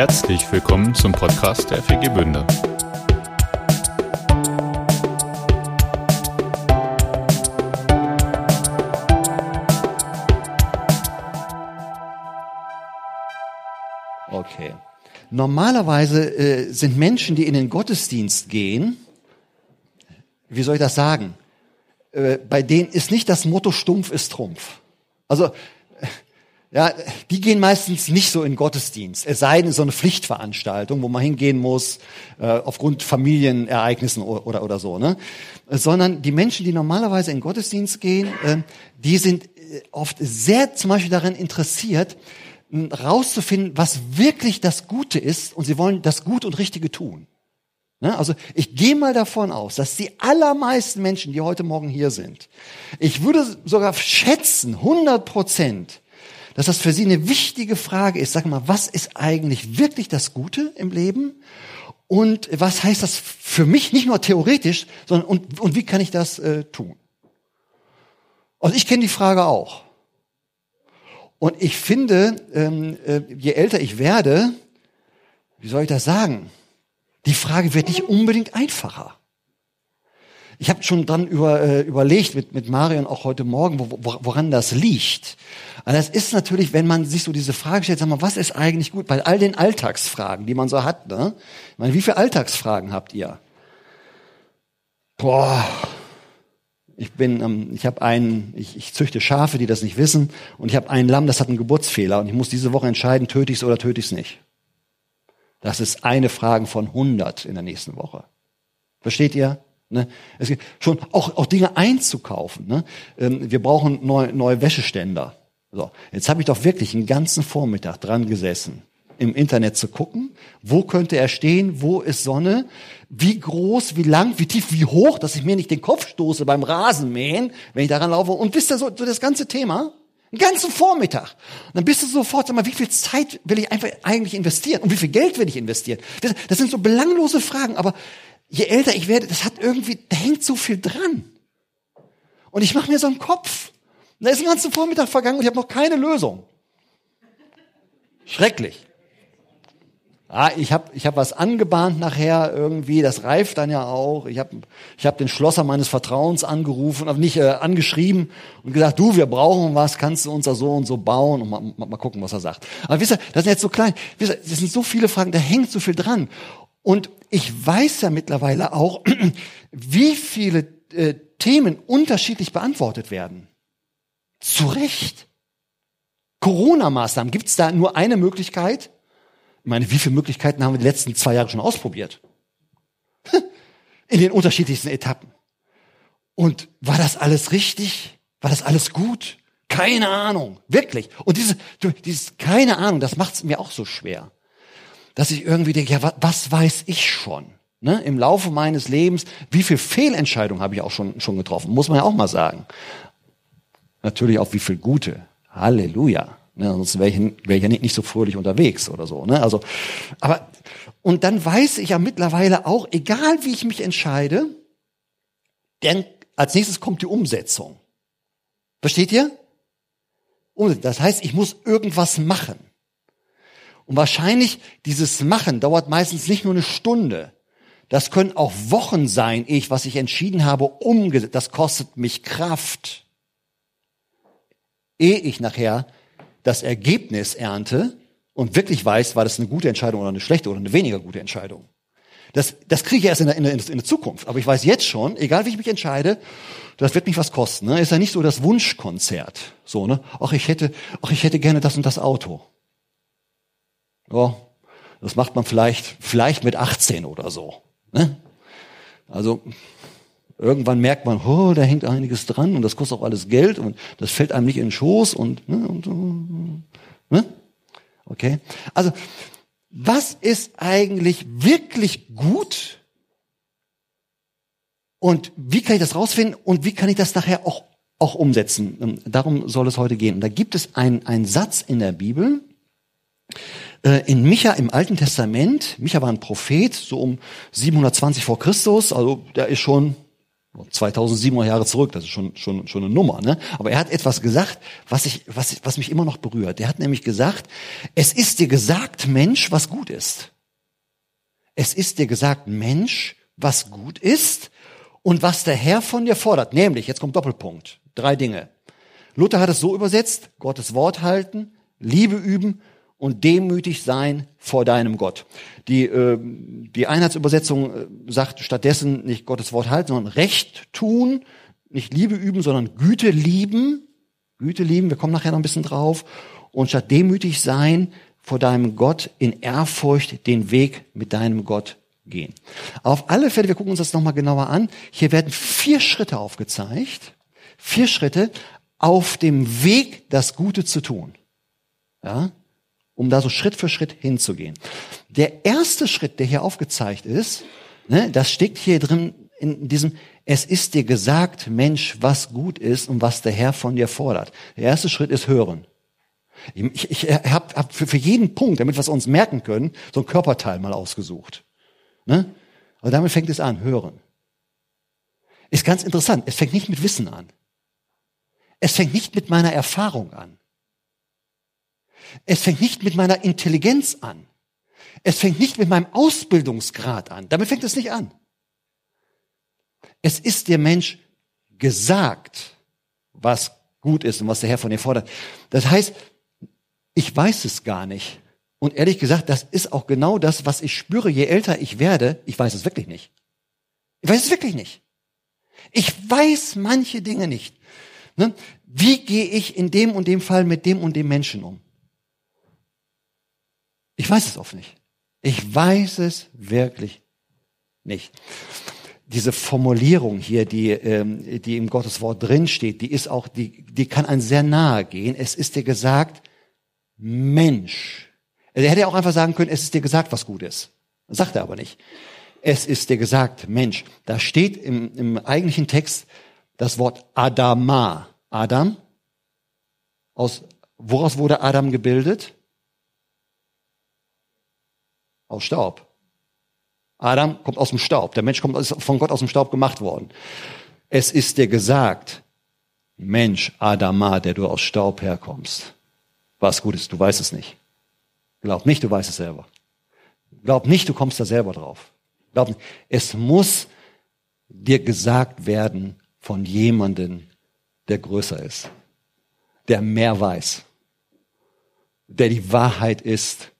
Herzlich willkommen zum Podcast der FG Bünde. Okay. Normalerweise äh, sind Menschen, die in den Gottesdienst gehen, wie soll ich das sagen? Äh, bei denen ist nicht das Motto stumpf ist Trumpf. Also, ja, die gehen meistens nicht so in Gottesdienst. Es sei denn, so eine Pflichtveranstaltung, wo man hingehen muss, äh, aufgrund Familienereignissen oder, oder, so, ne? Sondern die Menschen, die normalerweise in Gottesdienst gehen, äh, die sind äh, oft sehr zum Beispiel daran interessiert, rauszufinden, was wirklich das Gute ist und sie wollen das Gut und Richtige tun. Ne? Also ich gehe mal davon aus, dass die allermeisten Menschen, die heute Morgen hier sind, ich würde sogar schätzen, 100 Prozent, dass das für sie eine wichtige Frage ist. Sag mal, was ist eigentlich wirklich das Gute im Leben? Und was heißt das für mich nicht nur theoretisch, sondern und, und wie kann ich das äh, tun? Also ich kenne die Frage auch. Und ich finde, ähm, äh, je älter ich werde, wie soll ich das sagen? Die Frage wird nicht unbedingt einfacher. Ich habe schon dran über, äh, überlegt mit, mit Marion auch heute Morgen, wo, wo, woran das liegt. Also das ist natürlich, wenn man sich so diese Frage stellt, sag mal, was ist eigentlich gut? Bei all den Alltagsfragen, die man so hat, ne? Ich meine, wie viele Alltagsfragen habt ihr? Boah, ich bin, ähm, ich habe einen, ich, ich züchte Schafe, die das nicht wissen, und ich habe ein Lamm, das hat einen Geburtsfehler, und ich muss diese Woche entscheiden, töte ich es oder töte ich es nicht. Das ist eine Frage von 100 in der nächsten Woche. Versteht ihr? Ne? Es geht schon auch, auch Dinge einzukaufen. Ne? Ähm, wir brauchen neue, neue Wäscheständer. So, jetzt habe ich doch wirklich einen ganzen Vormittag dran gesessen, im Internet zu gucken, wo könnte er stehen, wo ist Sonne, wie groß, wie lang, wie tief, wie hoch, dass ich mir nicht den Kopf stoße beim Rasenmähen, wenn ich daran laufe. Und wisst ihr so, so das ganze Thema? Einen ganzen Vormittag. Und dann bist du sofort, sag mal, wie viel Zeit will ich einfach eigentlich investieren? Und wie viel Geld will ich investieren? Das, das sind so belanglose Fragen, aber je älter ich werde, das hat irgendwie, da hängt so viel dran. Und ich mache mir so einen Kopf. Da ist ein ganzer Vormittag vergangen und ich habe noch keine Lösung. Schrecklich. Ah, ich habe ich hab was angebahnt nachher irgendwie, das reift dann ja auch. Ich habe ich hab den Schlosser meines Vertrauens angerufen, aber nicht äh, angeschrieben und gesagt, du, wir brauchen was, kannst du uns da so und so bauen und mal, mal, mal gucken, was er sagt. Aber wisst ihr, das sind jetzt so klein, wisst ihr, das sind so viele Fragen, da hängt so viel dran. Und ich weiß ja mittlerweile auch, wie viele äh, Themen unterschiedlich beantwortet werden. Zu Recht. Corona-Maßnahmen, gibt's da nur eine Möglichkeit? Ich meine, wie viele Möglichkeiten haben wir die letzten zwei Jahre schon ausprobiert? In den unterschiedlichsten Etappen. Und war das alles richtig? War das alles gut? Keine Ahnung, wirklich. Und diese, dieses keine Ahnung, das macht es mir auch so schwer, dass ich irgendwie denke, ja, was, was weiß ich schon? Ne? Im Laufe meines Lebens, wie viel Fehlentscheidungen habe ich auch schon schon getroffen? Muss man ja auch mal sagen. Natürlich auch wie viel gute. Halleluja. Ne, sonst wäre ich, wär ich ja nicht, nicht so fröhlich unterwegs oder so. Ne? Also, aber und dann weiß ich ja mittlerweile auch, egal wie ich mich entscheide, denn als nächstes kommt die Umsetzung. Versteht ihr? Das heißt, ich muss irgendwas machen. Und wahrscheinlich dieses Machen dauert meistens nicht nur eine Stunde. Das können auch Wochen sein, ich, was ich entschieden habe, umgesetzt. Das kostet mich Kraft. Ehe ich nachher das Ergebnis ernte und wirklich weiß, war das eine gute Entscheidung oder eine schlechte oder eine weniger gute Entscheidung. Das, das kriege ich erst in der, in, der, in der Zukunft. Aber ich weiß jetzt schon, egal wie ich mich entscheide, das wird mich was kosten. Ne? Ist ja nicht so das Wunschkonzert. So, ne? Ach, ich hätte, ach, ich hätte gerne das und das Auto. Ja, das macht man vielleicht, vielleicht mit 18 oder so. Ne? Also, irgendwann merkt man, oh, da hängt einiges dran und das kostet auch alles Geld und das fällt einem nicht in den Schoß und, ne, und ne? okay. Also was ist eigentlich wirklich gut und wie kann ich das rausfinden und wie kann ich das nachher auch auch umsetzen? Darum soll es heute gehen. Und da gibt es einen, einen Satz in der Bibel, in Micha im Alten Testament. Micha war ein Prophet, so um 720 vor Christus, also der ist schon 2700 Jahre zurück, das ist schon, schon, schon eine Nummer, ne? Aber er hat etwas gesagt, was ich, was, was mich immer noch berührt. Er hat nämlich gesagt, es ist dir gesagt, Mensch, was gut ist. Es ist dir gesagt, Mensch, was gut ist und was der Herr von dir fordert. Nämlich, jetzt kommt Doppelpunkt. Drei Dinge. Luther hat es so übersetzt, Gottes Wort halten, Liebe üben und demütig sein vor deinem Gott. Die, äh, die Einheitsübersetzung äh, sagt stattdessen nicht Gottes Wort halten, sondern Recht tun, nicht Liebe üben, sondern Güte lieben. Güte lieben, wir kommen nachher noch ein bisschen drauf. Und statt demütig sein vor deinem Gott in Ehrfurcht den Weg mit deinem Gott gehen. Auf alle Fälle, wir gucken uns das nochmal genauer an. Hier werden vier Schritte aufgezeigt. Vier Schritte auf dem Weg, das Gute zu tun. Ja? Um da so Schritt für Schritt hinzugehen. Der erste Schritt, der hier aufgezeigt ist, ne, das steckt hier drin in diesem, es ist dir gesagt, Mensch, was gut ist und was der Herr von dir fordert. Der erste Schritt ist hören. Ich, ich habe hab für, für jeden Punkt, damit wir es uns merken können, so ein Körperteil mal ausgesucht. Ne? Aber damit fängt es an, hören. Ist ganz interessant. Es fängt nicht mit Wissen an. Es fängt nicht mit meiner Erfahrung an. Es fängt nicht mit meiner Intelligenz an. Es fängt nicht mit meinem Ausbildungsgrad an. Damit fängt es nicht an. Es ist der Mensch gesagt, was gut ist und was der Herr von dir fordert. Das heißt, ich weiß es gar nicht. Und ehrlich gesagt, das ist auch genau das, was ich spüre, je älter ich werde. Ich weiß es wirklich nicht. Ich weiß es wirklich nicht. Ich weiß manche Dinge nicht. Ne? Wie gehe ich in dem und dem Fall mit dem und dem Menschen um? Ich weiß es oft nicht. Ich weiß es wirklich nicht. Diese Formulierung hier, die, ähm, die im Gottes Wort drinsteht, die ist auch, die, die kann ein sehr nahe gehen. Es ist dir gesagt, Mensch. Er hätte auch einfach sagen können, es ist dir gesagt, was gut ist. sagt er aber nicht. Es ist dir gesagt, Mensch. Da steht im, im eigentlichen Text das Wort Adama. Adam. Aus, woraus wurde Adam gebildet? Aus Staub. Adam kommt aus dem Staub. Der Mensch kommt von Gott aus dem Staub gemacht worden. Es ist dir gesagt, Mensch, Adama, der du aus Staub herkommst. Was gut ist, du weißt es nicht. Glaub nicht, du weißt es selber. Glaub nicht, du kommst da selber drauf. Glaub nicht. Es muss dir gesagt werden von jemandem, der größer ist, der mehr weiß, der die Wahrheit ist,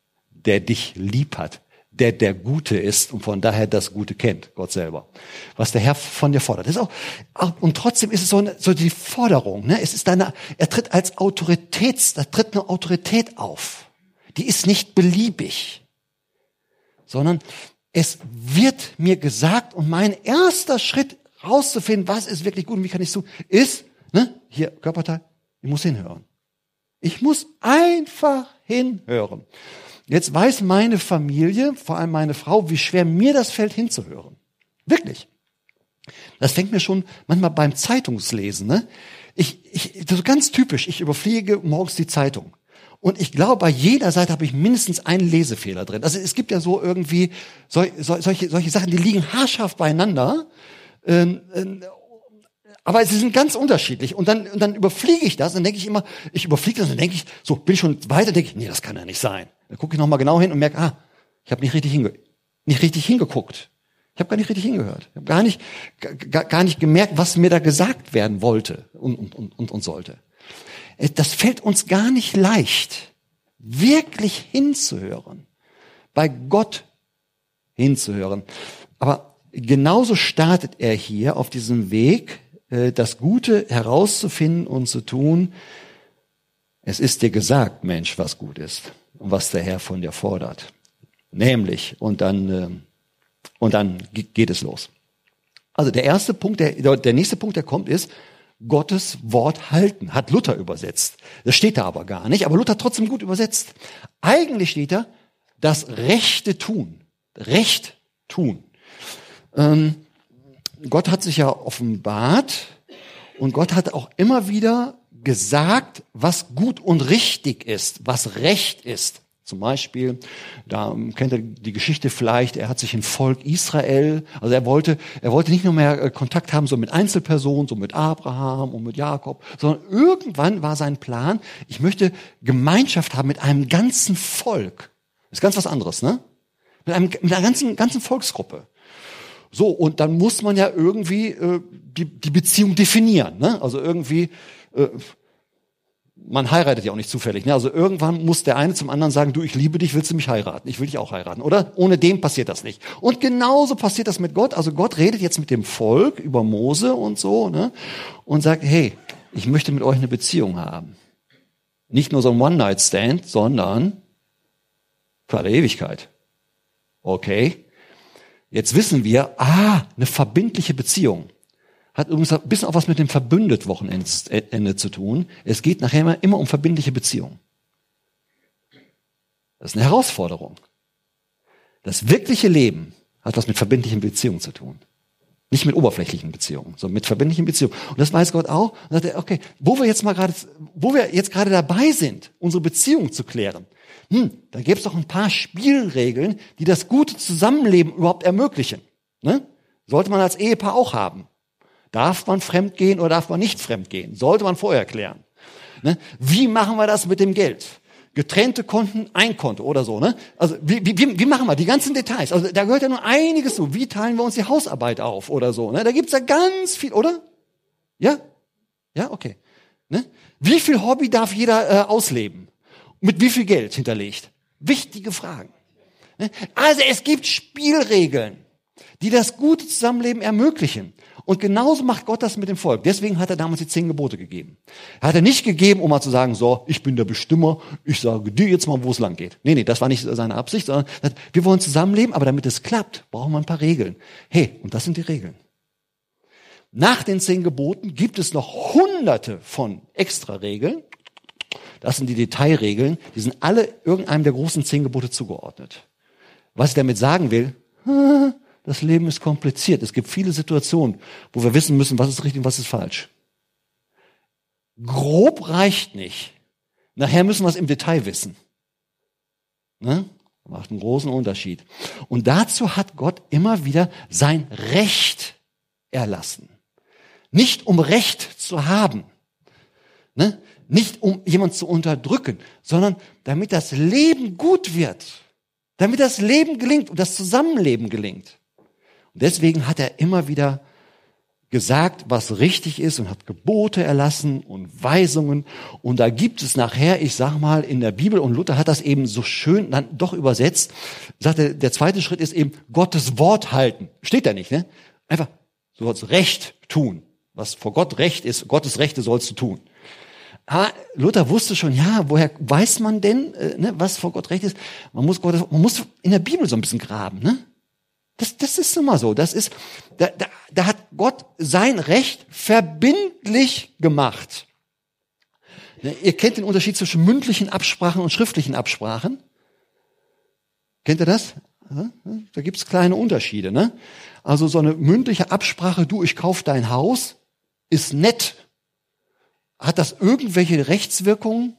der dich lieb hat, der der Gute ist und von daher das Gute kennt, Gott selber. Was der Herr von dir fordert. Das ist auch, und trotzdem ist es so, eine, so die Forderung. Ne? Es ist eine, er tritt als Autoritäts, da tritt eine Autorität auf. Die ist nicht beliebig, sondern es wird mir gesagt und mein erster Schritt rauszufinden, was ist wirklich gut und wie kann ich es tun, ist, ne, hier, Körperteil, ich muss hinhören. Ich muss einfach hinhören. Jetzt weiß meine Familie, vor allem meine Frau, wie schwer mir das fällt, hinzuhören. Wirklich. Das fängt mir schon manchmal beim Zeitungslesen. Ne? Ich, ich, das ist ganz typisch. Ich überfliege morgens die Zeitung. Und ich glaube, bei jeder Seite habe ich mindestens einen Lesefehler drin. Also es gibt ja so irgendwie so, so, solche, solche Sachen, die liegen haarscharf beieinander. Ähm, ähm, aber sie sind ganz unterschiedlich. Und dann, und dann überfliege ich das und denke ich immer, ich überfliege das dann denke ich, so bin ich schon weiter, denke ich, nee, das kann ja nicht sein. Dann gucke ich nochmal genau hin und merke, ah, ich habe nicht richtig hinge nicht richtig hingeguckt. Ich habe gar nicht richtig hingehört. Ich habe gar nicht, gar, nicht gemerkt, was mir da gesagt werden wollte und, und, und, und sollte. Äh, das fällt uns gar nicht leicht, wirklich hinzuhören, bei Gott hinzuhören. Aber genauso startet er hier auf diesem Weg, äh, das Gute herauszufinden und zu tun. Es ist dir gesagt, Mensch, was gut ist was der Herr von dir fordert. Nämlich, und dann, äh, und dann geht es los. Also der erste Punkt, der, der nächste Punkt, der kommt, ist, Gottes Wort halten, hat Luther übersetzt. Das steht da aber gar nicht, aber Luther hat trotzdem gut übersetzt. Eigentlich steht da, das Rechte tun. Recht tun. Ähm, Gott hat sich ja offenbart und Gott hat auch immer wieder gesagt, was gut und richtig ist, was recht ist Zum Beispiel, da kennt ihr die Geschichte vielleicht, er hat sich in Volk Israel, also er wollte, er wollte nicht nur mehr äh, Kontakt haben so mit Einzelpersonen, so mit Abraham und mit Jakob, sondern irgendwann war sein Plan, ich möchte Gemeinschaft haben mit einem ganzen Volk. Ist ganz was anderes, ne? Mit, einem, mit einer ganzen, ganzen Volksgruppe. So, und dann muss man ja irgendwie äh, die, die Beziehung definieren. Ne? Also irgendwie, äh, man heiratet ja auch nicht zufällig. Ne? Also irgendwann muss der eine zum anderen sagen, du, ich liebe dich, willst du mich heiraten? Ich will dich auch heiraten, oder? Ohne dem passiert das nicht. Und genauso passiert das mit Gott. Also Gott redet jetzt mit dem Volk über Mose und so, ne? Und sagt, hey, ich möchte mit euch eine Beziehung haben. Nicht nur so ein One-Night-Stand, sondern für alle Ewigkeit. Okay. Jetzt wissen wir, ah, eine verbindliche Beziehung. Hat übrigens ein bisschen auch was mit dem Verbündet-Wochenende zu tun. Es geht nachher immer, immer um verbindliche Beziehungen. Das ist eine Herausforderung. Das wirkliche Leben hat was mit verbindlichen Beziehungen zu tun. Nicht mit oberflächlichen Beziehungen, sondern mit verbindlichen Beziehungen. Und das weiß Gott auch. Und sagt er, okay, wo wir jetzt mal gerade, wo wir jetzt gerade dabei sind, unsere Beziehung zu klären, hm, da gäbe es doch ein paar Spielregeln, die das gute Zusammenleben überhaupt ermöglichen. Ne? Sollte man als Ehepaar auch haben. Darf man fremd gehen oder darf man nicht fremd gehen? Sollte man vorher klären. Ne? Wie machen wir das mit dem Geld? Getrennte Konten, ein Konto oder so. Ne? Also wie, wie, wie machen wir die ganzen Details? Also da gehört ja nur einiges zu. Wie teilen wir uns die Hausarbeit auf oder so? Ne? Da gibt's ja ganz viel, oder? Ja? Ja, okay. Ne? Wie viel Hobby darf jeder äh, ausleben? Mit wie viel Geld hinterlegt? Wichtige Fragen. Ne? Also es gibt Spielregeln, die das gute Zusammenleben ermöglichen. Und genauso macht Gott das mit dem Volk. Deswegen hat er damals die zehn Gebote gegeben. Er hat er nicht gegeben, um mal zu sagen, so, ich bin der Bestimmer, ich sage dir jetzt mal, wo es lang geht. Nee, nee, das war nicht seine Absicht, sondern wir wollen zusammenleben, aber damit es klappt, brauchen wir ein paar Regeln. Hey, und das sind die Regeln. Nach den zehn Geboten gibt es noch hunderte von extra Regeln. Das sind die Detailregeln. Die sind alle irgendeinem der großen zehn Gebote zugeordnet. Was ich damit sagen will, das Leben ist kompliziert. Es gibt viele Situationen, wo wir wissen müssen, was ist richtig und was ist falsch. Grob reicht nicht. Nachher müssen wir es im Detail wissen. Ne? Macht einen großen Unterschied. Und dazu hat Gott immer wieder sein Recht erlassen. Nicht um Recht zu haben. Ne? Nicht um jemand zu unterdrücken, sondern damit das Leben gut wird. Damit das Leben gelingt und das Zusammenleben gelingt. Deswegen hat er immer wieder gesagt, was richtig ist und hat Gebote erlassen und Weisungen. Und da gibt es nachher, ich sag mal, in der Bibel, und Luther hat das eben so schön dann doch übersetzt, sagt er, der zweite Schritt ist eben Gottes Wort halten. Steht da nicht, ne? Einfach, du sollst Recht tun. Was vor Gott Recht ist, Gottes Rechte sollst du tun. Aber Luther wusste schon, ja, woher weiß man denn, äh, ne, was vor Gott Recht ist? Man muss, Gottes, man muss in der Bibel so ein bisschen graben, ne? Das, das ist immer so. Das ist, da, da, da hat Gott sein Recht verbindlich gemacht. Ne, ihr kennt den Unterschied zwischen mündlichen Absprachen und schriftlichen Absprachen. Kennt ihr das? Da gibt's kleine Unterschiede. Ne? Also so eine mündliche Absprache, du, ich kauf dein Haus, ist nett. Hat das irgendwelche Rechtswirkungen?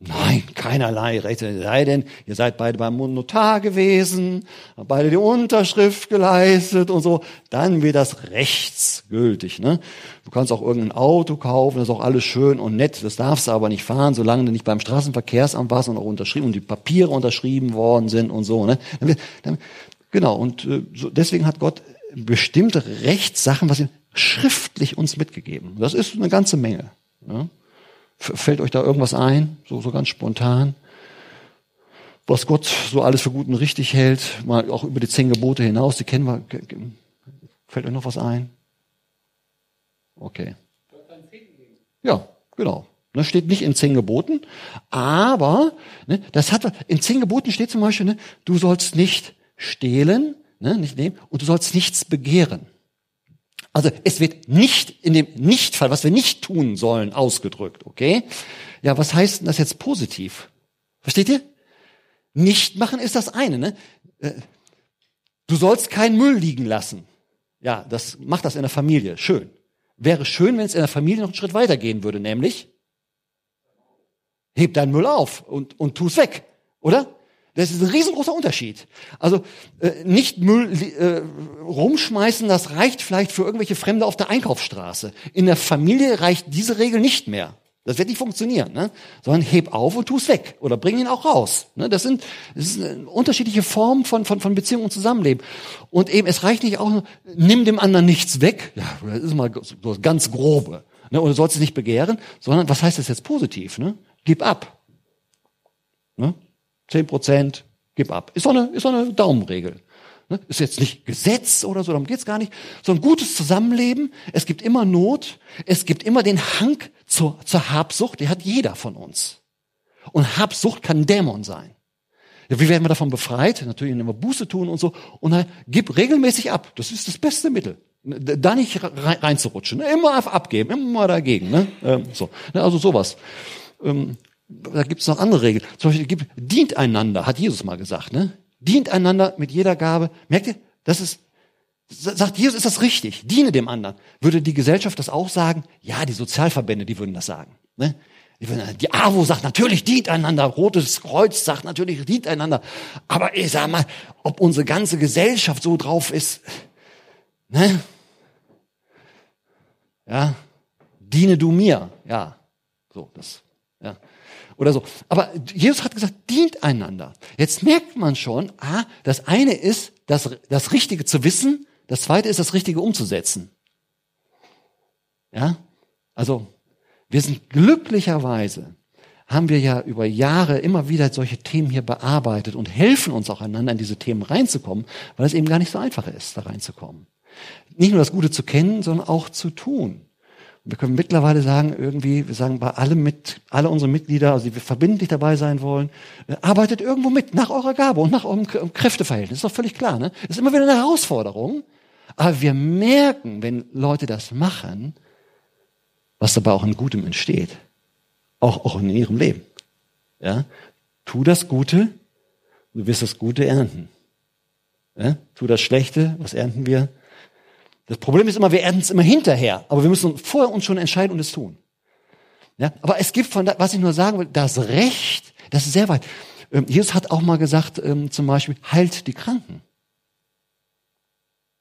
Nein, keinerlei Rechte. Sei denn, ihr seid beide beim Notar gewesen, habt beide die Unterschrift geleistet und so. Dann wird das rechtsgültig. Ne? Du kannst auch irgendein Auto kaufen, das ist auch alles schön und nett. Das darfst du aber nicht fahren, solange du nicht beim Straßenverkehrsamt warst und auch unterschrieben und die Papiere unterschrieben worden sind und so. Ne? Genau. Und äh, deswegen hat Gott bestimmte Rechtssachen, was ihm schriftlich uns mitgegeben. Das ist eine ganze Menge. Ne? Fällt euch da irgendwas ein, so, so ganz spontan? Was Gott so alles für gut und richtig hält, mal auch über die zehn Gebote hinaus, die kennen wir. Fällt euch noch was ein? Okay. Ja, genau. Das steht nicht in zehn Geboten, aber ne, das hat in zehn Geboten steht zum Beispiel, ne, du sollst nicht stehlen, ne, nicht nehmen, und du sollst nichts begehren. Also es wird nicht in dem Nichtfall, was wir nicht tun sollen, ausgedrückt, okay? Ja, was heißt denn das jetzt positiv? Versteht ihr? Nicht machen ist das eine, ne? Äh, du sollst keinen Müll liegen lassen. Ja, das macht das in der Familie. Schön. Wäre schön, wenn es in der Familie noch einen Schritt weiter gehen würde, nämlich heb deinen Müll auf und, und tu's weg, oder? Das ist ein riesengroßer Unterschied. Also äh, nicht Müll äh, rumschmeißen, das reicht vielleicht für irgendwelche Fremde auf der Einkaufsstraße. In der Familie reicht diese Regel nicht mehr. Das wird nicht funktionieren, ne? sondern heb auf und tu's weg oder bring ihn auch raus. Ne? Das sind, das sind unterschiedliche Formen von, von, von Beziehung und Zusammenleben. Und eben, es reicht nicht auch, nimm dem anderen nichts weg. Ja, das ist mal so ganz grobe. Ne? Du sollst es nicht begehren, sondern was heißt das jetzt positiv? Ne? Gib ab. Ne? Zehn Prozent, gib ab. Ist so eine, ist so eine Daumenregel. Ne? Ist jetzt nicht Gesetz oder so, darum geht's gar nicht. So ein gutes Zusammenleben. Es gibt immer Not. Es gibt immer den Hang zur, zur Habsucht. Der hat jeder von uns. Und Habsucht kann ein Dämon sein. Ja, wie werden wir davon befreit? Natürlich, indem wir Buße tun und so. Und dann gib regelmäßig ab. Das ist das beste Mittel. Da nicht reinzurutschen. Immer einfach abgeben, immer dagegen. Ne? Ähm, so. Also sowas. Ähm, da gibt's noch andere Regeln. Zum Beispiel, gibt, dient einander, hat Jesus mal gesagt. Ne? Dient einander mit jeder Gabe. Merkt ihr? Das ist, sagt Jesus, ist das richtig? Diene dem anderen. Würde die Gesellschaft das auch sagen? Ja, die Sozialverbände, die würden das sagen. Ne? Die AWO sagt natürlich, dient einander. Rotes Kreuz sagt natürlich, dient einander. Aber ich sag mal, ob unsere ganze Gesellschaft so drauf ist, ne? Ja, diene du mir. Ja, so, das, ja oder so. Aber Jesus hat gesagt, dient einander. Jetzt merkt man schon, ah, das eine ist, das, das Richtige zu wissen, das zweite ist, das Richtige umzusetzen. Ja, also wir sind glücklicherweise haben wir ja über Jahre immer wieder solche Themen hier bearbeitet und helfen uns auch einander in diese Themen reinzukommen, weil es eben gar nicht so einfach ist, da reinzukommen. Nicht nur das Gute zu kennen, sondern auch zu tun. Wir können mittlerweile sagen, irgendwie, wir sagen bei allem mit, alle unsere Mitglieder, also die verbindlich dabei sein wollen, äh, arbeitet irgendwo mit, nach eurer Gabe und nach eurem Kräfteverhältnis. Ist doch völlig klar, ne? Ist immer wieder eine Herausforderung. Aber wir merken, wenn Leute das machen, was dabei auch in Gutem entsteht. Auch, auch in ihrem Leben. Ja? Tu das Gute, du wirst das Gute ernten. Ja? Tu das Schlechte, was ernten wir? Das Problem ist immer, wir ernten es immer hinterher, aber wir müssen vorher uns schon entscheiden und es tun. Ja, aber es gibt von, da, was ich nur sagen will, das Recht, das ist sehr weit. Ähm, Jesus hat auch mal gesagt, ähm, zum Beispiel, heilt die Kranken.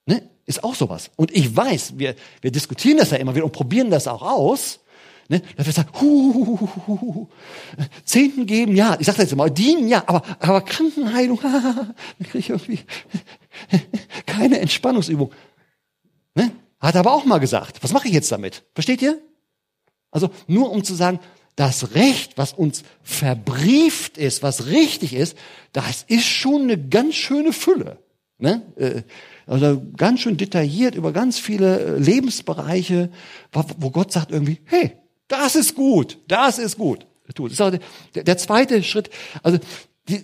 Ne? Ist auch sowas. Und ich weiß, wir, wir diskutieren das ja immer wieder und probieren das auch aus. Ne? Dass wir sagen, hu, hu, hu, hu, hu. Zehnten geben, ja. Ich sage das jetzt immer, dienen, ja. Aber, aber Krankenheilung, dann kriege ich irgendwie keine Entspannungsübung. Hat er aber auch mal gesagt. Was mache ich jetzt damit? Versteht ihr? Also nur um zu sagen, das Recht, was uns verbrieft ist, was richtig ist, das ist schon eine ganz schöne Fülle. Ne? Äh, also ganz schön detailliert über ganz viele äh, Lebensbereiche, wo Gott sagt irgendwie, hey, das ist gut, das ist gut. Der, der zweite Schritt. Also die,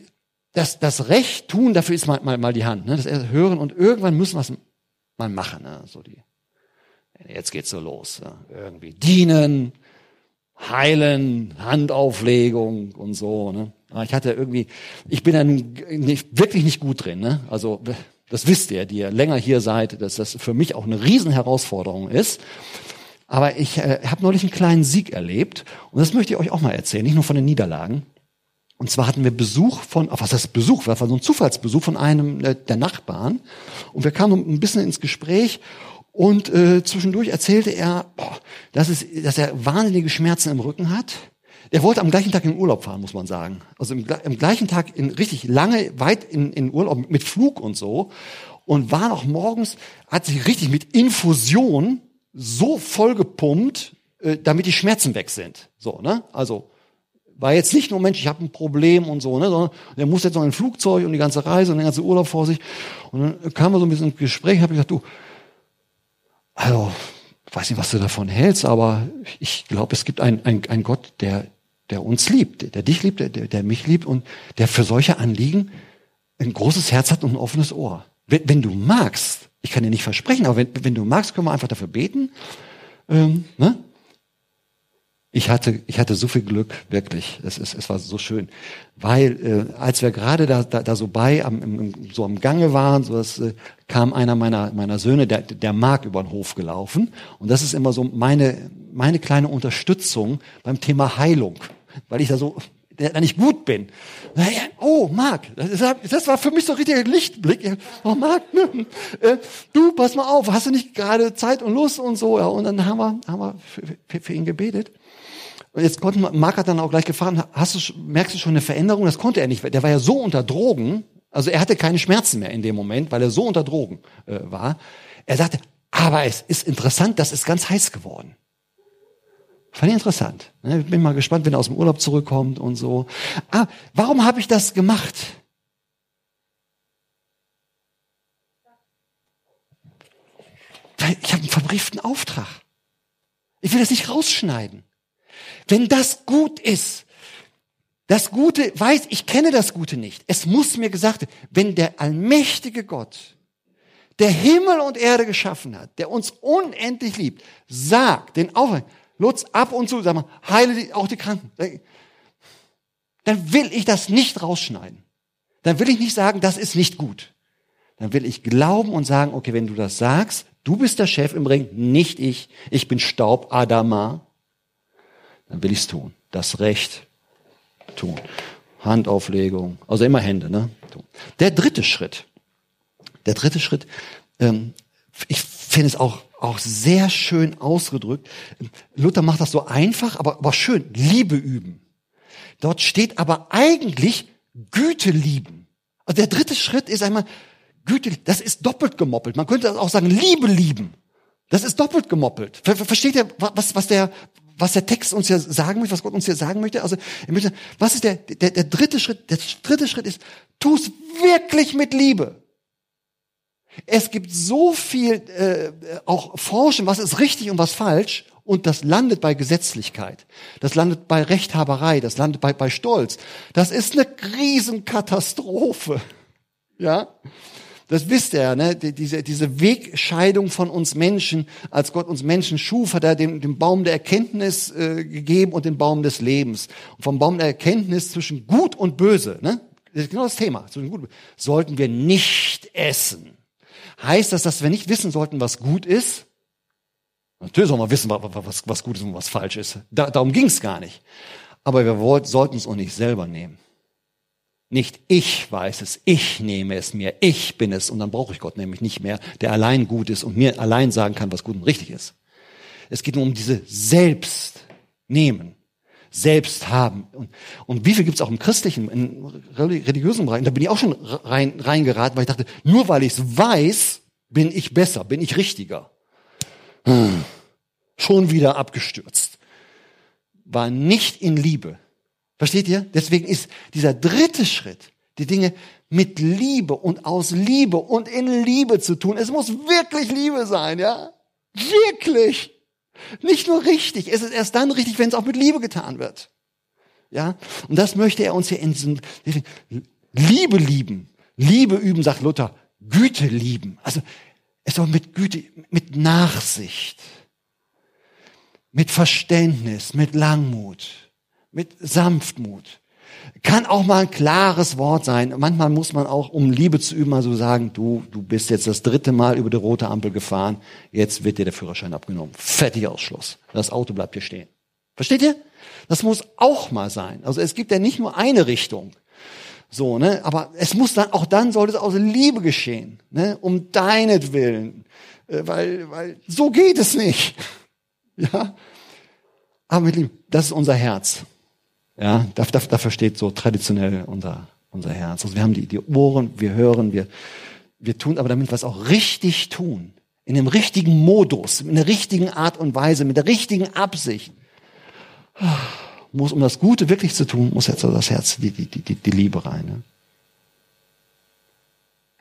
das, das Recht tun, dafür ist mal, mal, mal die Hand. Ne? Das Hören und irgendwann müssen wir es mal machen. Ne? So die, jetzt geht's so los. Irgendwie dienen, heilen, Handauflegung und so. Ne? Aber ich hatte irgendwie, ich bin da nicht, wirklich nicht gut drin. Ne? Also das wisst ihr, die ihr länger hier seid, dass das für mich auch eine Riesenherausforderung ist. Aber ich äh, habe neulich einen kleinen Sieg erlebt und das möchte ich euch auch mal erzählen, nicht nur von den Niederlagen. Und zwar hatten wir Besuch von, ach, was heißt Besuch? Das war so ein Zufallsbesuch von einem äh, der Nachbarn. Und wir kamen ein bisschen ins Gespräch und äh, zwischendurch erzählte er, boah, dass, es, dass er wahnsinnige Schmerzen im Rücken hat. Er wollte am gleichen Tag in Urlaub fahren, muss man sagen. Also im, im gleichen Tag in richtig lange, weit in, in Urlaub mit Flug und so. Und war noch morgens, hat sich richtig mit Infusion so vollgepumpt, äh, damit die Schmerzen weg sind. So, ne? Also war jetzt nicht nur Mensch, ich habe ein Problem und so, ne, sondern der muss jetzt noch ein Flugzeug und die ganze Reise und den ganzen Urlaub vor sich. Und dann kam er so ein bisschen ins Gespräch, habe ich gesagt, du, also, weiß nicht, was du davon hältst, aber ich glaube, es gibt einen, einen, einen Gott, der, der uns liebt, der dich liebt, der, der mich liebt und der für solche Anliegen ein großes Herz hat und ein offenes Ohr. Wenn, wenn du magst, ich kann dir nicht versprechen, aber wenn, wenn du magst, können wir einfach dafür beten. Ähm, ne? Ich hatte, ich hatte so viel Glück, wirklich. Es, es, es war so schön. Weil, äh, als wir gerade da, da, da so bei, am, im, so am Gange waren, so das, äh, kam einer meiner, meiner Söhne, der, der mag über den Hof gelaufen. Und das ist immer so meine, meine kleine Unterstützung beim Thema Heilung. weil ich da so da nicht gut bin. Naja, oh, Marc, das, war für mich so ein richtiger Lichtblick. Oh, Marc, ne, äh, du, pass mal auf, hast du nicht gerade Zeit und Lust und so? Ja, und dann haben wir, haben wir für, für ihn gebetet. Und jetzt konnte Marc hat dann auch gleich gefragt, hast du, merkst du schon eine Veränderung? Das konnte er nicht. Der war ja so unter Drogen, also er hatte keine Schmerzen mehr in dem Moment, weil er so unter Drogen äh, war. Er sagte, aber es ist interessant, das ist ganz heiß geworden. Fand ich interessant. Ne? Bin mal gespannt, wenn er aus dem Urlaub zurückkommt und so. Ah, warum habe ich das gemacht? Weil ich habe einen verbrieften Auftrag. Ich will das nicht rausschneiden. Wenn das gut ist, das Gute weiß, ich kenne das Gute nicht. Es muss mir gesagt werden, wenn der allmächtige Gott, der Himmel und Erde geschaffen hat, der uns unendlich liebt, sagt den Auftrag, Lutz, ab und zu, sag mal, heile die, auch die Kranken. Dann will ich das nicht rausschneiden. Dann will ich nicht sagen, das ist nicht gut. Dann will ich glauben und sagen, okay, wenn du das sagst, du bist der Chef im Ring, nicht ich. Ich bin Staub, Adama. Dann will ich es tun. Das Recht tun. Handauflegung, also immer Hände. Ne? Der dritte Schritt. Der dritte Schritt, ähm, ich finde es auch auch sehr schön ausgedrückt. Luther macht das so einfach, aber, aber schön. Liebe üben. Dort steht aber eigentlich Güte lieben. Also der dritte Schritt ist einmal Güte, das ist doppelt gemoppelt. Man könnte auch sagen Liebe lieben. Das ist doppelt gemoppelt. Versteht ihr, was, was der, was der Text uns ja sagen möchte, was Gott uns hier sagen möchte? Also, möchte, was ist der, der, der dritte Schritt? Der dritte Schritt ist, tu es wirklich mit Liebe. Es gibt so viel äh, auch Forschen, was ist richtig und was falsch, und das landet bei Gesetzlichkeit. Das landet bei Rechthaberei, das landet bei, bei Stolz. Das ist eine Riesenkatastrophe. Ja? Das wisst ihr, ne? Diese, diese Wegscheidung von uns Menschen, als Gott uns Menschen schuf, hat er den, den Baum der Erkenntnis äh, gegeben und den Baum des Lebens. Und vom Baum der Erkenntnis zwischen Gut und Böse, ne? Das ist genau das Thema. Zwischen Gut und Böse, sollten wir nicht essen. Heißt das, dass wir nicht wissen sollten, was gut ist? Natürlich sollen wir wissen, was, was gut ist und was falsch ist. Da, darum ging es gar nicht. Aber wir wollt, sollten es auch nicht selber nehmen. Nicht ich weiß es, ich nehme es mir, ich bin es und dann brauche ich Gott nämlich nicht mehr, der allein gut ist und mir allein sagen kann, was gut und richtig ist. Es geht nur um diese Selbstnehmen selbst haben. Und, und wie viel gibt es auch im christlichen, im religiösen Bereich? Da bin ich auch schon rein, reingeraten, weil ich dachte, nur weil ich es weiß, bin ich besser, bin ich richtiger. Hm. Schon wieder abgestürzt. War nicht in Liebe. Versteht ihr? Deswegen ist dieser dritte Schritt, die Dinge mit Liebe und aus Liebe und in Liebe zu tun. Es muss wirklich Liebe sein, ja? Wirklich. Nicht nur richtig, es ist erst dann richtig, wenn es auch mit Liebe getan wird. Ja? Und das möchte er uns hier in diesem Liebe lieben. Liebe üben, sagt Luther. Güte lieben. Also, es soll mit Güte, mit Nachsicht, mit Verständnis, mit Langmut, mit Sanftmut, kann auch mal ein klares Wort sein. Manchmal muss man auch, um Liebe zu üben, mal so sagen, du, du bist jetzt das dritte Mal über die rote Ampel gefahren, jetzt wird dir der Führerschein abgenommen. Fertig Ausschluss. Das Auto bleibt hier stehen. Versteht ihr? Das muss auch mal sein. Also es gibt ja nicht nur eine Richtung. So, ne? Aber es muss dann, auch dann sollte es aus Liebe geschehen, ne? Um deinetwillen. Äh, weil, weil, so geht es nicht. Ja? Aber mit Liebe, das ist unser Herz. Ja, dafür, dafür steht so traditionell unser, unser Herz. Also wir haben die, die Ohren, wir hören, wir, wir tun aber damit was auch richtig tun. In dem richtigen Modus, in der richtigen Art und Weise, mit der richtigen Absicht. Muss, um das Gute wirklich zu tun, muss jetzt das Herz, die, die, die, die Liebe rein. Ne?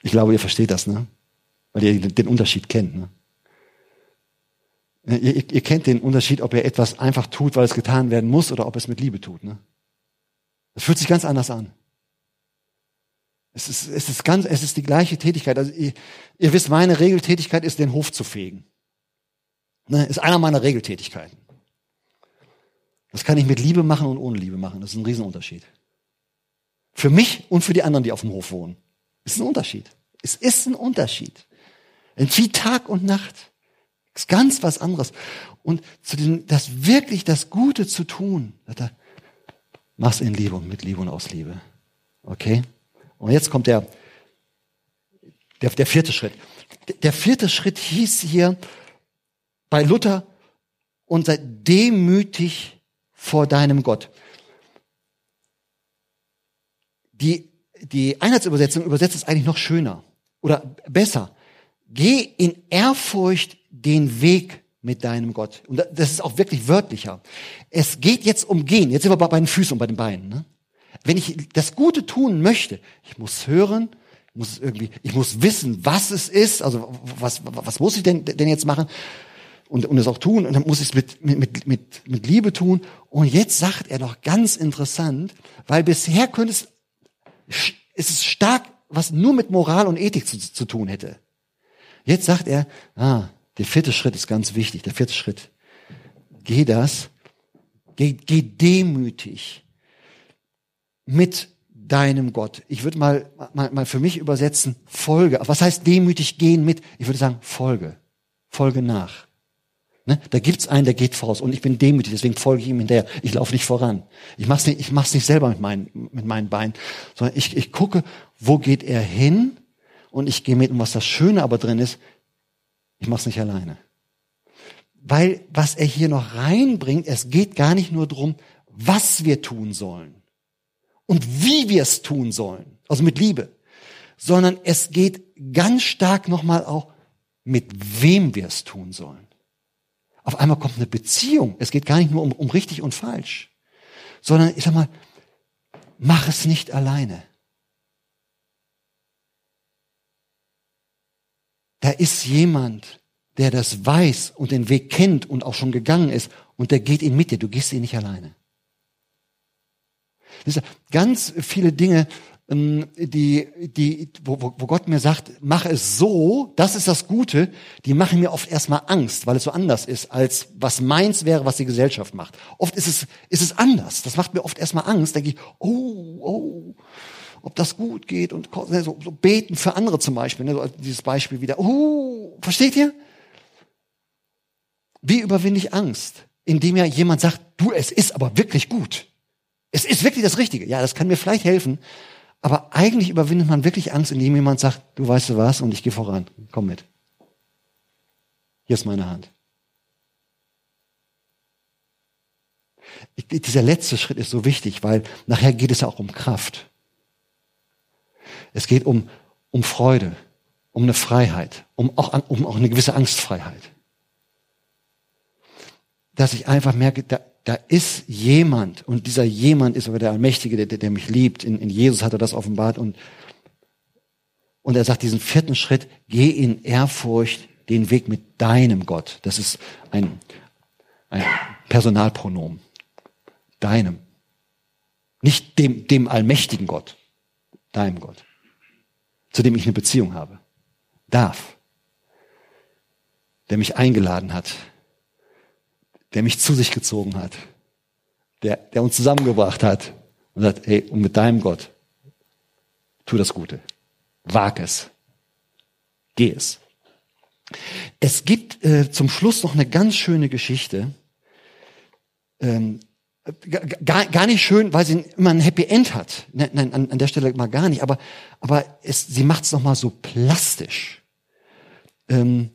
Ich glaube, ihr versteht das, ne? Weil ihr den Unterschied kennt, ne? Ihr, ihr, kennt den Unterschied, ob er etwas einfach tut, weil es getan werden muss, oder ob es mit Liebe tut. Ne? Das fühlt sich ganz anders an. Es ist, es ist ganz, es ist die gleiche Tätigkeit. Also ihr, ihr wisst, meine Regeltätigkeit ist, den Hof zu fegen. Ne? Ist einer meiner Regeltätigkeiten. Das kann ich mit Liebe machen und ohne Liebe machen. Das ist ein Riesenunterschied. Für mich und für die anderen, die auf dem Hof wohnen. Ist ein Unterschied. Es ist ein Unterschied. Wie Tag und Nacht. Ist ganz was anderes. Und zu diesem, das wirklich das Gute zu tun, Mach's in Liebe und mit Liebe und aus Liebe. Okay? Und jetzt kommt der, der, der vierte Schritt. Der vierte Schritt hieß hier bei Luther, und sei demütig vor deinem Gott. Die, die Einheitsübersetzung übersetzt es eigentlich noch schöner oder besser. Geh in Ehrfurcht den Weg mit deinem Gott. Und das ist auch wirklich wörtlicher. Es geht jetzt um Gehen. Jetzt sind wir bei den Füßen und bei den Beinen. Ne? Wenn ich das Gute tun möchte, ich muss hören, muss irgendwie, ich muss wissen, was es ist. Also was, was muss ich denn, denn jetzt machen? Und, und es auch tun. Und dann muss ich es mit, mit, mit, mit Liebe tun. Und jetzt sagt er doch ganz interessant, weil bisher könnte es, ist es stark, was nur mit Moral und Ethik zu, zu tun hätte. Jetzt sagt er, ah, der vierte Schritt ist ganz wichtig, der vierte Schritt. Geh das, geh, geh demütig mit deinem Gott. Ich würde mal, mal, mal für mich übersetzen, folge. Was heißt demütig gehen mit? Ich würde sagen, folge. Folge nach. Ne? Da gibt's einen, der geht voraus und ich bin demütig, deswegen folge ich ihm hinterher. Ich laufe nicht voran. Ich mach's nicht, ich mach's nicht selber mit meinen, mit meinen Beinen, sondern ich, ich gucke, wo geht er hin und ich gehe mit. Und was das Schöne aber drin ist, ich mach's nicht alleine. Weil was er hier noch reinbringt, es geht gar nicht nur drum, was wir tun sollen und wie wir es tun sollen, also mit Liebe, sondern es geht ganz stark nochmal auch, mit wem wir es tun sollen. Auf einmal kommt eine Beziehung. Es geht gar nicht nur um, um richtig und falsch, sondern ich sag mal, mach es nicht alleine. Da ist jemand, der das weiß und den Weg kennt und auch schon gegangen ist und der geht ihn mit dir. Du gehst ihn nicht alleine. Ganz viele Dinge, ähm, die, die, wo, wo Gott mir sagt, mach es so, das ist das Gute, die machen mir oft erstmal Angst, weil es so anders ist, als was meins wäre, was die Gesellschaft macht. Oft ist es, ist es anders. Das macht mir oft erstmal Angst. Denke ich, oh, oh, ob das gut geht und ne, so, so beten für andere zum Beispiel, ne, so dieses Beispiel wieder. Oh, versteht ihr? Wie überwinde ich Angst? Indem ja jemand sagt, du, es ist aber wirklich gut. Es ist wirklich das Richtige. Ja, das kann mir vielleicht helfen. Aber eigentlich überwindet man wirklich Angst, indem jemand sagt, du weißt du was und ich gehe voran. Komm mit. Hier ist meine Hand. Ich, dieser letzte Schritt ist so wichtig, weil nachher geht es ja auch um Kraft. Es geht um, um Freude, um eine Freiheit, um auch, um auch eine gewisse Angstfreiheit. Dass ich einfach merke, da, da ist jemand und dieser jemand ist aber der Allmächtige, der, der mich liebt. In, in Jesus hat er das offenbart und, und er sagt diesen vierten Schritt, geh in Ehrfurcht den Weg mit deinem Gott. Das ist ein, ein Personalpronomen. Deinem. Nicht dem, dem allmächtigen Gott. Deinem Gott. Zu dem ich eine Beziehung habe. Darf. Der mich eingeladen hat, der mich zu sich gezogen hat, der, der uns zusammengebracht hat und sagt, hey, und mit deinem Gott, tu das Gute, wag es, geh es. Es gibt äh, zum Schluss noch eine ganz schöne Geschichte, ähm, gar, gar nicht schön, weil sie immer ein Happy End hat. Nein, an, an der Stelle mal gar nicht. Aber, aber es, sie macht es nochmal so plastisch. Ähm,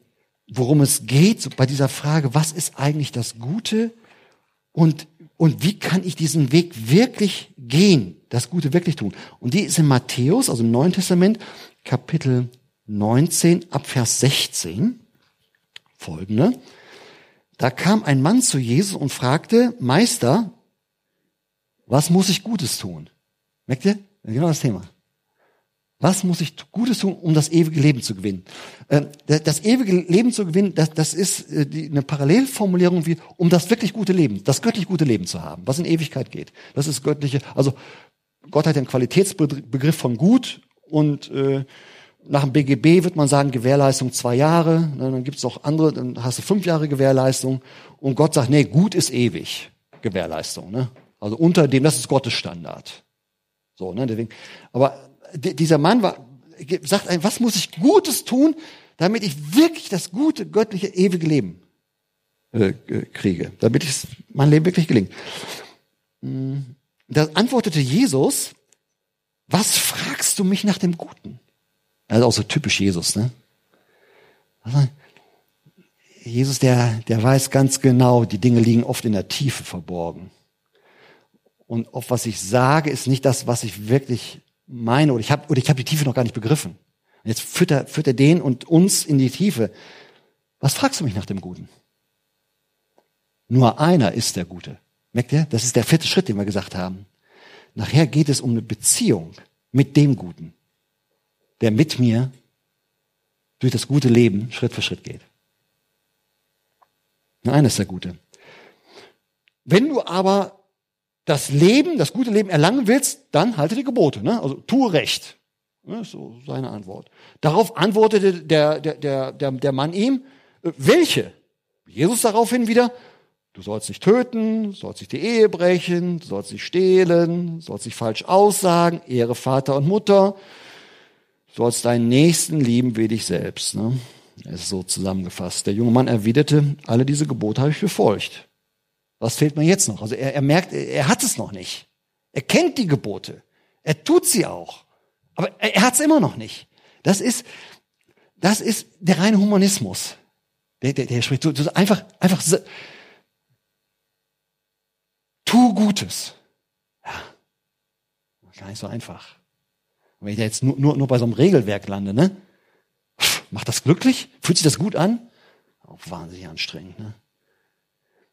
worum es geht so bei dieser Frage, was ist eigentlich das Gute und, und wie kann ich diesen Weg wirklich gehen, das Gute wirklich tun. Und die ist in Matthäus, also im Neuen Testament, Kapitel 19 ab Vers 16 folgende. Da kam ein Mann zu Jesus und fragte, Meister, was muss ich Gutes tun? Merkt ihr? Genau das Thema. Was muss ich Gutes tun, um das ewige Leben zu gewinnen? Ähm, das ewige Leben zu gewinnen, das, ist äh, eine Parallelformulierung wie, um das wirklich gute Leben, das göttlich gute Leben zu haben, was in Ewigkeit geht. Das ist göttliche, also Gott hat einen Qualitätsbegriff von gut und äh, nach dem BGB wird man sagen, Gewährleistung zwei Jahre, ne, dann gibt es auch andere, dann hast du fünf Jahre Gewährleistung und Gott sagt, nee, gut ist ewig, Gewährleistung. Ne? Also unter dem, das ist Gottes Standard. So, ne, deswegen, aber dieser Mann war, sagt ein, was muss ich Gutes tun, damit ich wirklich das gute, göttliche, ewige Leben äh, kriege, damit ich mein Leben wirklich gelingt. Hm. Da antwortete Jesus, was fragst du mich nach dem Guten? Ist auch so typisch Jesus, ne? Jesus, der, der weiß ganz genau, die Dinge liegen oft in der Tiefe verborgen. Und oft, was ich sage, ist nicht das, was ich wirklich meine, oder ich habe oder ich hab die Tiefe noch gar nicht begriffen. Und jetzt führt er, führt er den und uns in die Tiefe. Was fragst du mich nach dem Guten? Nur einer ist der Gute. Merkt ihr? Das ist der vierte Schritt, den wir gesagt haben. Nachher geht es um eine Beziehung mit dem Guten, der mit mir durch das gute Leben Schritt für Schritt geht. Nur einer ist der Gute. Wenn du aber das Leben, das gute Leben erlangen willst, dann halte die Gebote. Ne? Also tue Recht. Ne? So seine Antwort. Darauf antwortete der, der, der, der, der Mann ihm, äh, welche? Jesus daraufhin wieder, Du sollst nicht töten, sollst nicht die Ehe brechen, sollst nicht stehlen, sollst nicht falsch aussagen, ehre Vater und Mutter, sollst deinen Nächsten lieben wie dich selbst. Ne? Es ist so zusammengefasst. Der junge Mann erwiderte, alle diese Gebote habe ich befolgt. Was fehlt mir jetzt noch? Also er, er merkt, er, hat es noch nicht. Er kennt die Gebote. Er tut sie auch. Aber er, er hat es immer noch nicht. Das ist, das ist der reine Humanismus. Der, der, der spricht so, so einfach, einfach Tu Gutes. Ja, gar nicht so einfach. Wenn ich da jetzt nur, nur, nur bei so einem Regelwerk lande, ne? Macht das glücklich? Fühlt sich das gut an? Auch wahnsinnig anstrengend, ne?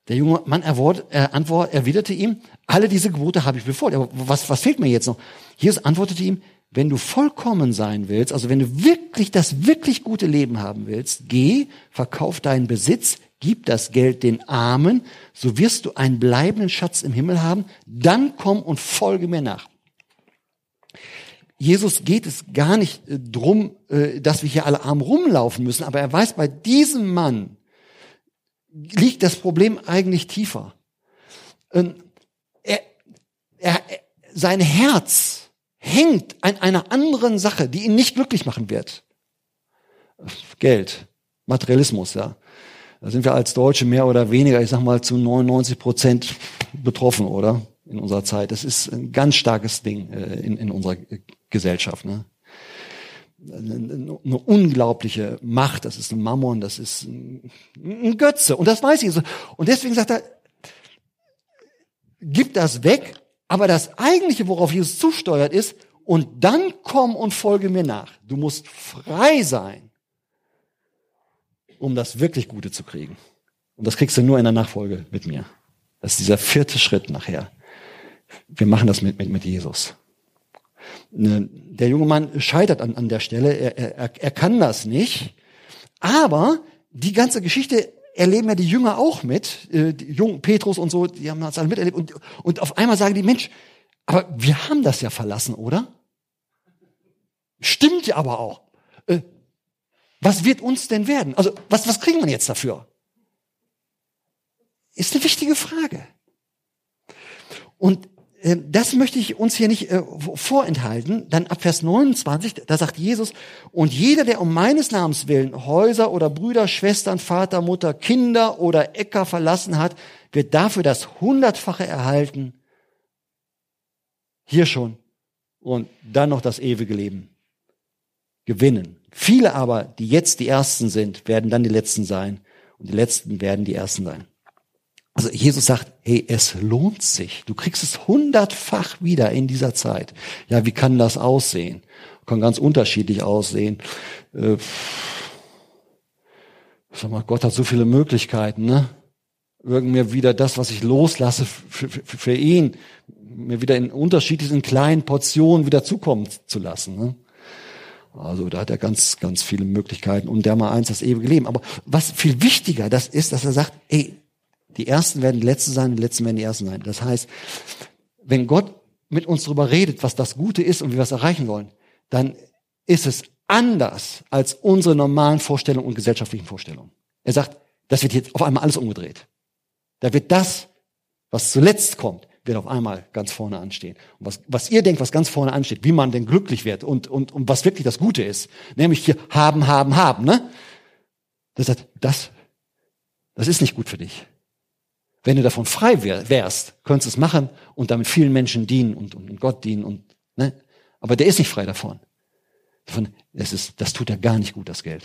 Der junge Mann erwort, äh, antwort, erwiderte ihm, alle diese Gebote habe ich befolgt. Aber was, was fehlt mir jetzt noch? Jesus antwortete ihm, wenn du vollkommen sein willst, also wenn du wirklich das wirklich gute Leben haben willst, geh, verkauf deinen Besitz, gib das Geld den Armen, so wirst du einen bleibenden Schatz im Himmel haben, dann komm und folge mir nach. Jesus geht es gar nicht äh, drum, äh, dass wir hier alle arm rumlaufen müssen, aber er weiß, bei diesem Mann liegt das Problem eigentlich tiefer. Ähm, er, er, sein Herz hängt an einer anderen Sache, die ihn nicht glücklich machen wird. Geld, Materialismus, ja. Da sind wir als Deutsche mehr oder weniger, ich sag mal, zu 99 Prozent betroffen, oder? In unserer Zeit. Das ist ein ganz starkes Ding äh, in, in unserer Gesellschaft. Ne? Eine, unglaubliche Macht, das ist ein Mammon, das ist ein, Götze. Und das weiß ich. Und deswegen sagt er, gib das weg, aber das eigentliche, worauf Jesus zusteuert, ist, und dann komm und folge mir nach. Du musst frei sein um das wirklich Gute zu kriegen. Und das kriegst du nur in der Nachfolge mit mir. Das ist dieser vierte Schritt nachher. Wir machen das mit, mit, mit Jesus. Ne, der junge Mann scheitert an, an der Stelle. Er, er, er kann das nicht. Aber die ganze Geschichte erleben ja die Jünger auch mit. Äh, die Jungen, Petrus und so, die haben das alle miterlebt. Und, und auf einmal sagen die, Mensch, aber wir haben das ja verlassen, oder? Stimmt ja aber auch. Äh, was wird uns denn werden? Also, was, was kriegen wir jetzt dafür? Ist eine wichtige Frage. Und das möchte ich uns hier nicht äh, vorenthalten. Dann ab Vers 29, da sagt Jesus, und jeder, der um meines Namens willen Häuser oder Brüder, Schwestern, Vater, Mutter, Kinder oder Äcker verlassen hat, wird dafür das Hundertfache erhalten. Hier schon. Und dann noch das ewige Leben gewinnen. Viele aber, die jetzt die Ersten sind, werden dann die Letzten sein. Und die Letzten werden die Ersten sein. Also Jesus sagt, hey, es lohnt sich. Du kriegst es hundertfach wieder in dieser Zeit. Ja, wie kann das aussehen? Kann ganz unterschiedlich aussehen. Äh, sag mal, Gott hat so viele Möglichkeiten, ne? Irgend mir wieder das, was ich loslasse für, für, für ihn, mir wieder in unterschiedlichen kleinen Portionen wieder zukommen zu lassen. Ne? Also da hat er ganz, ganz viele Möglichkeiten und der mal eins das ewige Leben. Aber was viel wichtiger das ist, dass er sagt, ey, die Ersten werden die Letzten sein, die Letzten werden die Ersten sein. Das heißt, wenn Gott mit uns darüber redet, was das Gute ist und wie wir es erreichen wollen, dann ist es anders als unsere normalen Vorstellungen und gesellschaftlichen Vorstellungen. Er sagt, das wird jetzt auf einmal alles umgedreht. Da wird das, was zuletzt kommt, wird auf einmal ganz vorne anstehen. Und was, was ihr denkt, was ganz vorne ansteht, wie man denn glücklich wird und, und, und was wirklich das Gute ist, nämlich hier haben, haben, haben, ne? Das, das, das ist nicht gut für dich. Wenn du davon frei wärst, könntest du es machen und damit vielen Menschen dienen und, und Gott dienen und, ne? Aber der ist nicht frei davon. davon das ist, das tut er gar nicht gut, das Geld.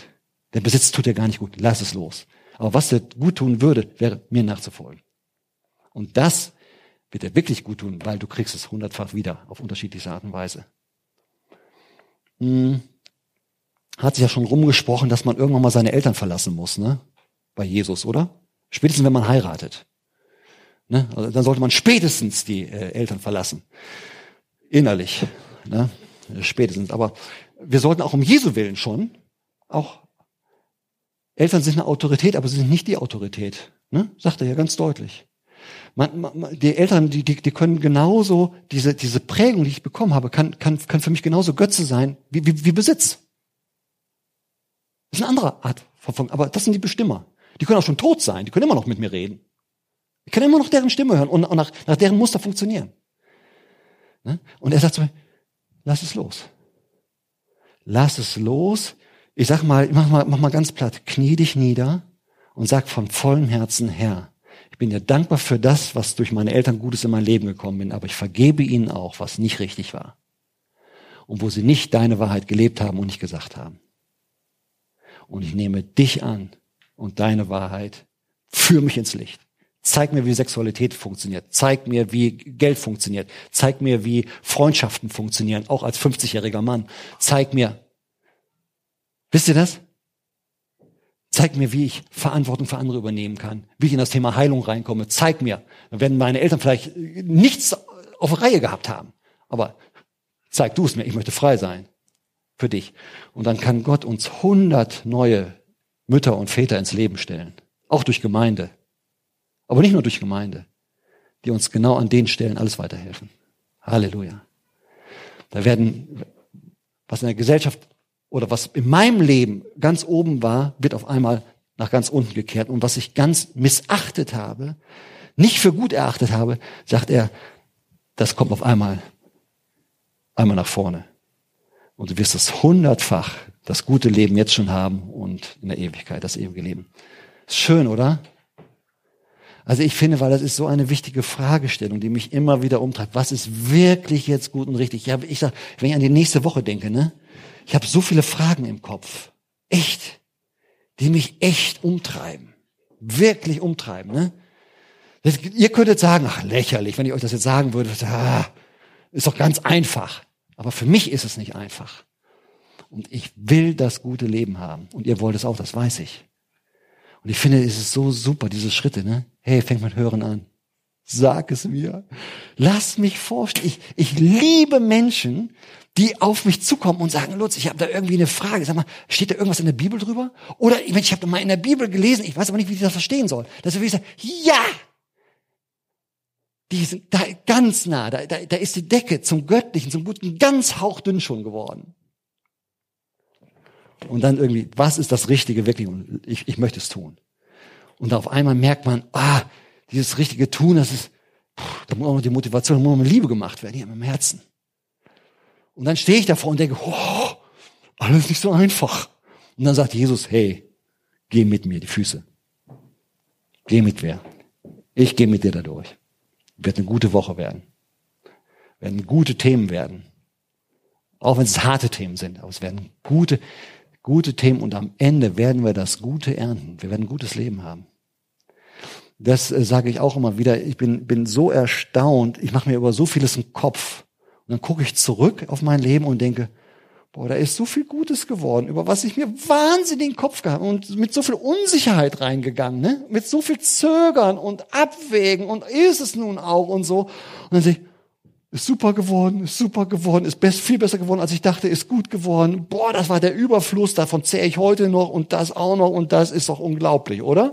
Der Besitz tut er gar nicht gut. Lass es los. Aber was er gut tun würde, wäre mir nachzufolgen. Und das wird er wirklich gut tun, weil du kriegst es hundertfach wieder auf unterschiedliche Art und Weise. Hm. Hat sich ja schon rumgesprochen, dass man irgendwann mal seine Eltern verlassen muss, ne? Bei Jesus, oder? Spätestens, wenn man heiratet. Ne? Also dann sollte man spätestens die äh, Eltern verlassen. Innerlich. Ne? Spätestens. Aber wir sollten auch um Jesu Willen schon, auch Eltern sind eine Autorität, aber sie sind nicht die Autorität. Ne? Sagt er ja ganz deutlich. Man, man, die Eltern, die, die, die können genauso, diese, diese Prägung, die ich bekommen habe, kann, kann, kann für mich genauso Götze sein wie, wie, wie Besitz. Das ist eine andere Art von, aber das sind die Bestimmer. Die können auch schon tot sein, die können immer noch mit mir reden. Ich kann immer noch deren Stimme hören und, nach, nach deren Muster funktionieren. Ne? Und er sagt so, lass es los. Lass es los. Ich sag mal, mach mal, mach mal ganz platt, knie dich nieder und sag von vollem Herzen, Herr, ich bin dir dankbar für das, was durch meine Eltern Gutes in mein Leben gekommen bin, aber ich vergebe ihnen auch, was nicht richtig war. Und wo sie nicht deine Wahrheit gelebt haben und nicht gesagt haben. Und ich nehme dich an und deine Wahrheit, führ mich ins Licht. Zeig mir, wie Sexualität funktioniert. Zeig mir, wie Geld funktioniert. Zeig mir, wie Freundschaften funktionieren, auch als 50-jähriger Mann. Zeig mir. Wisst ihr das? Zeig mir, wie ich Verantwortung für andere übernehmen kann, wie ich in das Thema Heilung reinkomme. Zeig mir. Werden meine Eltern vielleicht nichts auf Reihe gehabt haben. Aber zeig du es mir. Ich möchte frei sein. Für dich. Und dann kann Gott uns hundert neue Mütter und Väter ins Leben stellen. Auch durch Gemeinde. Aber nicht nur durch Gemeinde, die uns genau an den Stellen alles weiterhelfen. Halleluja. Da werden, was in der Gesellschaft oder was in meinem Leben ganz oben war, wird auf einmal nach ganz unten gekehrt. Und was ich ganz missachtet habe, nicht für gut erachtet habe, sagt er, das kommt auf einmal, einmal nach vorne. Und du wirst es hundertfach, das gute Leben jetzt schon haben und in der Ewigkeit das ewige Leben. Ist schön, oder? Also ich finde, weil das ist so eine wichtige Fragestellung, die mich immer wieder umtreibt. Was ist wirklich jetzt gut und richtig? Ja, ich sag, wenn ich an die nächste Woche denke, ne? Ich habe so viele Fragen im Kopf. Echt. Die mich echt umtreiben. Wirklich umtreiben, ne? Das, ihr könntet sagen, ach, lächerlich, wenn ich euch das jetzt sagen würde. Ah, ist doch ganz einfach. Aber für mich ist es nicht einfach. Und ich will das gute Leben haben. Und ihr wollt es auch, das weiß ich. Und ich finde, es ist so super, diese Schritte, ne? Hey, fängt mit Hören an. Sag es mir. Lass mich vorstellen. Ich, ich liebe Menschen, die auf mich zukommen und sagen, Lutz, ich habe da irgendwie eine Frage. Sag mal, steht da irgendwas in der Bibel drüber? Oder ich habe da mal in der Bibel gelesen, ich weiß aber nicht, wie ich das verstehen soll. Dass ich sage, ja, die sind da ganz nah, da, da, da ist die Decke zum Göttlichen, zum Guten ganz hauchdünn schon geworden. Und dann irgendwie, was ist das Richtige wirklich? Und ich, ich möchte es tun. Und auf einmal merkt man, ah, dieses richtige Tun, das ist, da muss auch noch die Motivation, da muss noch mal Liebe gemacht werden, hier im Herzen. Und dann stehe ich davor und denke, oh, alles nicht so einfach. Und dann sagt Jesus, hey, geh mit mir die Füße. Geh mit mir. Ich gehe mit dir da durch. Wird eine gute Woche werden. Werden gute Themen werden. Auch wenn es harte Themen sind, aber es werden gute, gute Themen und am Ende werden wir das Gute ernten. Wir werden ein gutes Leben haben. Das äh, sage ich auch immer wieder. Ich bin, bin so erstaunt. Ich mache mir über so vieles einen Kopf. Und dann gucke ich zurück auf mein Leben und denke, boah, da ist so viel Gutes geworden, über was ich mir wahnsinnig den Kopf gehabt und mit so viel Unsicherheit reingegangen, ne? mit so viel Zögern und Abwägen und ist es nun auch und so. Und dann sehe ich, ist super geworden, ist super geworden, ist best, viel besser geworden, als ich dachte, ist gut geworden. Boah, das war der Überfluss, davon zähre ich heute noch und das auch noch und das ist doch unglaublich, oder?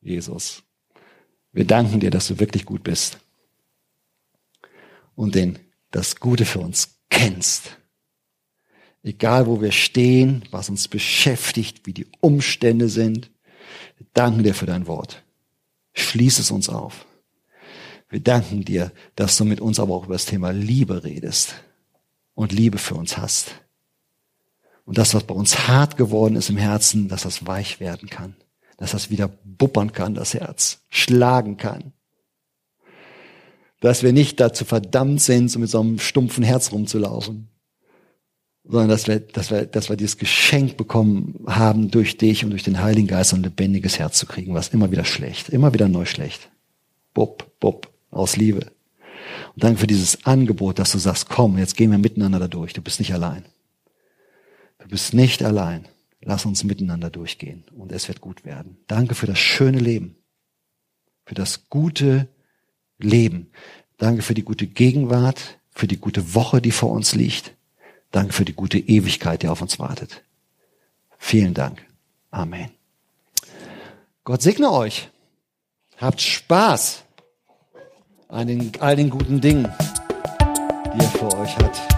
Jesus, wir danken dir, dass du wirklich gut bist und den, das Gute für uns kennst. Egal wo wir stehen, was uns beschäftigt, wie die Umstände sind, wir danken dir für dein Wort. Schließ es uns auf. Wir danken dir, dass du mit uns aber auch über das Thema Liebe redest und Liebe für uns hast. Und das, was bei uns hart geworden ist im Herzen, dass das weich werden kann. Dass das wieder buppern kann, das Herz, schlagen kann. Dass wir nicht dazu verdammt sind, so mit so einem stumpfen Herz rumzulaufen, sondern dass wir, dass wir, dass wir dieses Geschenk bekommen haben, durch dich und durch den Heiligen Geist ein lebendiges Herz zu kriegen, was immer wieder schlecht, immer wieder neu schlecht. Bupp, bupp, aus Liebe. Und danke für dieses Angebot, dass du sagst, komm, jetzt gehen wir miteinander da durch. Du bist nicht allein. Du bist nicht allein. Lass uns miteinander durchgehen und es wird gut werden. Danke für das schöne Leben. Für das gute Leben. Danke für die gute Gegenwart, für die gute Woche, die vor uns liegt. Danke für die gute Ewigkeit, die auf uns wartet. Vielen Dank. Amen. Gott segne euch. Habt Spaß an den, all den guten Dingen, die er für euch hat.